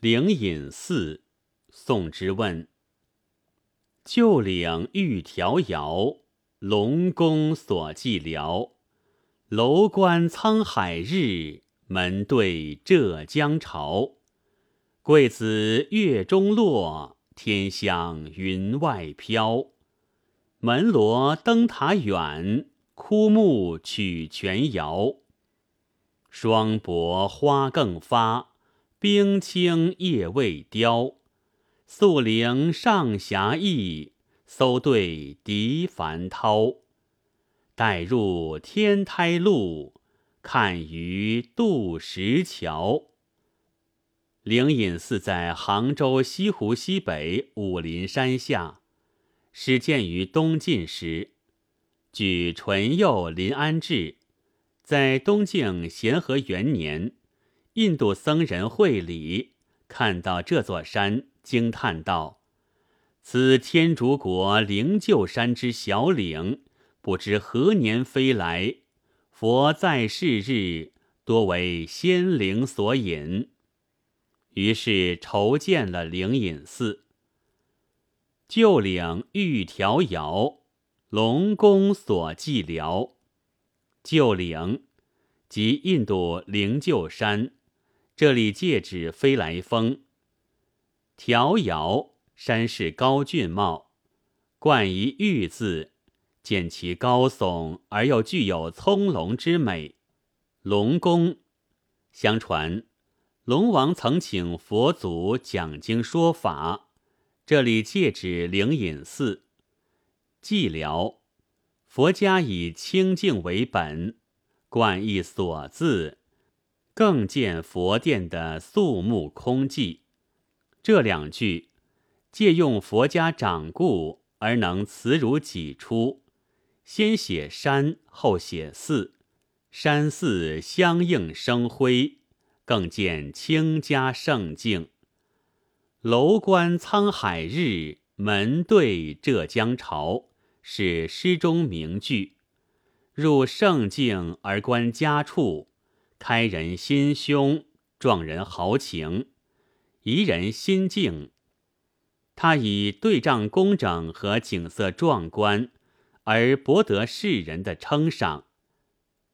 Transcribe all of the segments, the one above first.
灵隐寺，宋之问。旧岭玉迢遥，龙宫锁寂寥。楼观沧海日，门对浙江潮。桂子月中落，天香云外飘。门罗灯塔远，枯木曲泉遥。霜薄花更发。冰清叶未凋，宿灵上霞意，搜对笛繁涛。待入天台路，看鱼渡石桥。灵隐寺在杭州西湖西北武陵山下，始建于东晋时。据淳佑临安志，在东晋咸和元年。印度僧人会礼看到这座山，惊叹道：“此天竺国灵鹫山之小岭，不知何年飞来。佛在世日，多为仙灵所引。”于是筹建了灵隐寺。旧岭玉迢遥，龙宫锁寂寥。旧岭即印度灵鹫山。这里借指飞来峰。迢遥山势高峻茂，冠以玉字，见其高耸而又具有葱茏之美。龙宫，相传龙王曾请佛祖讲经说法，这里借指灵隐寺。寂寥，佛家以清净为本，冠以所字。更见佛殿的肃穆空寂。这两句借用佛家掌故而能词如己出，先写山，后写寺，山寺相映生辉，更见清家圣境。楼观沧海日，门对浙江潮，是诗中名句。入圣境而观家处。开人心胸，壮人豪情，怡人心境。他以对仗工整和景色壮观，而博得世人的称赏。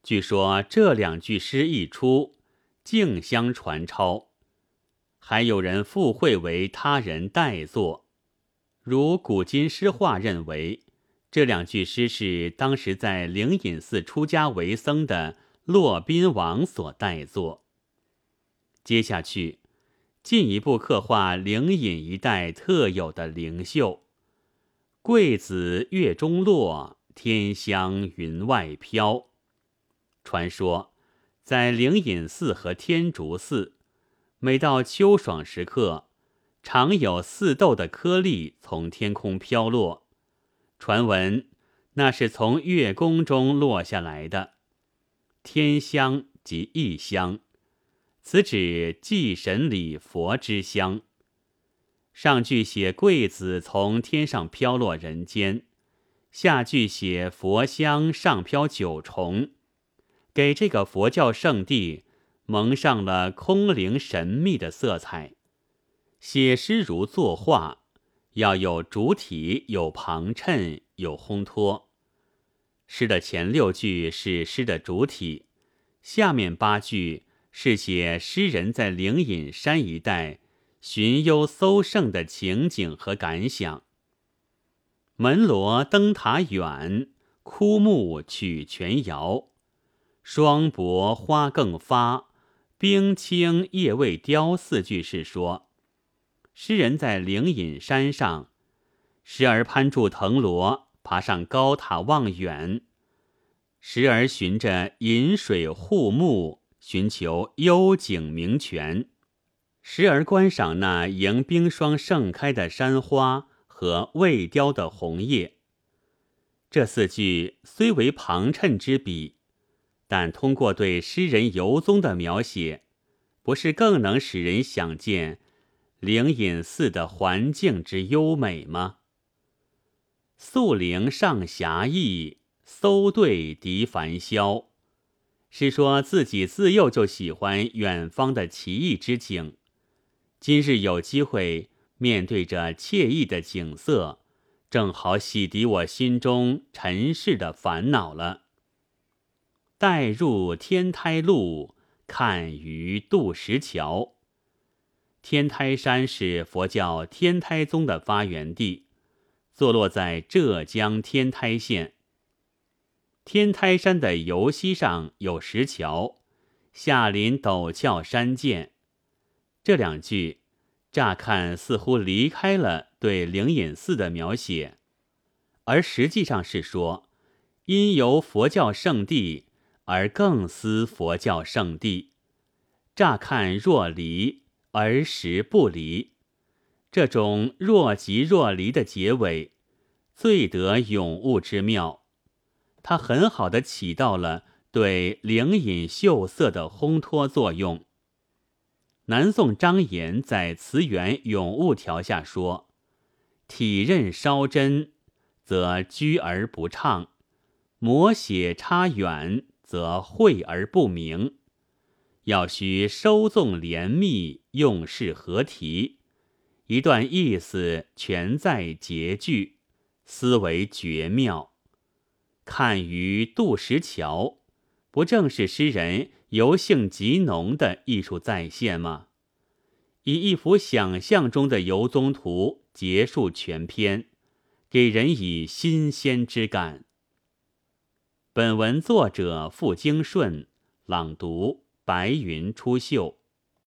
据说这两句诗一出，竞相传抄，还有人附会为他人代作。如古今诗话认为，这两句诗是当时在灵隐寺出家为僧的。骆宾王所代作。接下去，进一步刻画灵隐一带特有的灵秀。桂子月中落，天香云外飘。传说，在灵隐寺和天竺寺，每到秋爽时刻，常有似豆的颗粒从天空飘落。传闻，那是从月宫中落下来的。天香即异香，此指祭神礼佛之香。上句写桂子从天上飘落人间，下句写佛香上飘九重，给这个佛教圣地蒙上了空灵神秘的色彩。写诗如作画，要有主体，有旁衬，有烘托。诗的前六句是诗的主体，下面八句是写诗人在灵隐山一带寻幽搜胜的情景和感想。门罗灯塔远，枯木曲泉遥。霜薄花更发，冰清叶未凋。四句是说，诗人在灵隐山上，时而攀住藤萝。爬上高塔望远，时而循着饮水护木，寻求幽景名泉；时而观赏那迎冰霜盛开的山花和未凋的红叶。这四句虽为旁衬之笔，但通过对诗人游踪的描写，不是更能使人想见灵隐寺的环境之优美吗？宿灵上侠意，搜对笛繁嚣，是说自己自幼就喜欢远方的奇异之景。今日有机会面对着惬意的景色，正好洗涤我心中尘世的烦恼了。待入天台路，看于渡石桥。天台山是佛教天台宗的发源地，坐落在浙江天台县。天台山的游溪上有石桥，下临陡峭山涧。这两句，乍看似乎离开了对灵隐寺的描写，而实际上是说，因由佛教圣地而更思佛教圣地。乍看若离，而实不离。这种若即若离的结尾，最得咏物之妙。它很好的起到了对灵隐秀色的烘托作用。南宋张炎在词源咏物条下说：“体刃稍真，则居而不畅；摹写差远，则晦而不明。要须收纵连密，用事合题，一段意思全在结句，思为绝妙。看于渡石桥，不正是诗人？”游兴极浓的艺术再现吗？以一幅想象中的游踪图结束全篇，给人以新鲜之感。本文作者傅京顺朗读：白云出岫。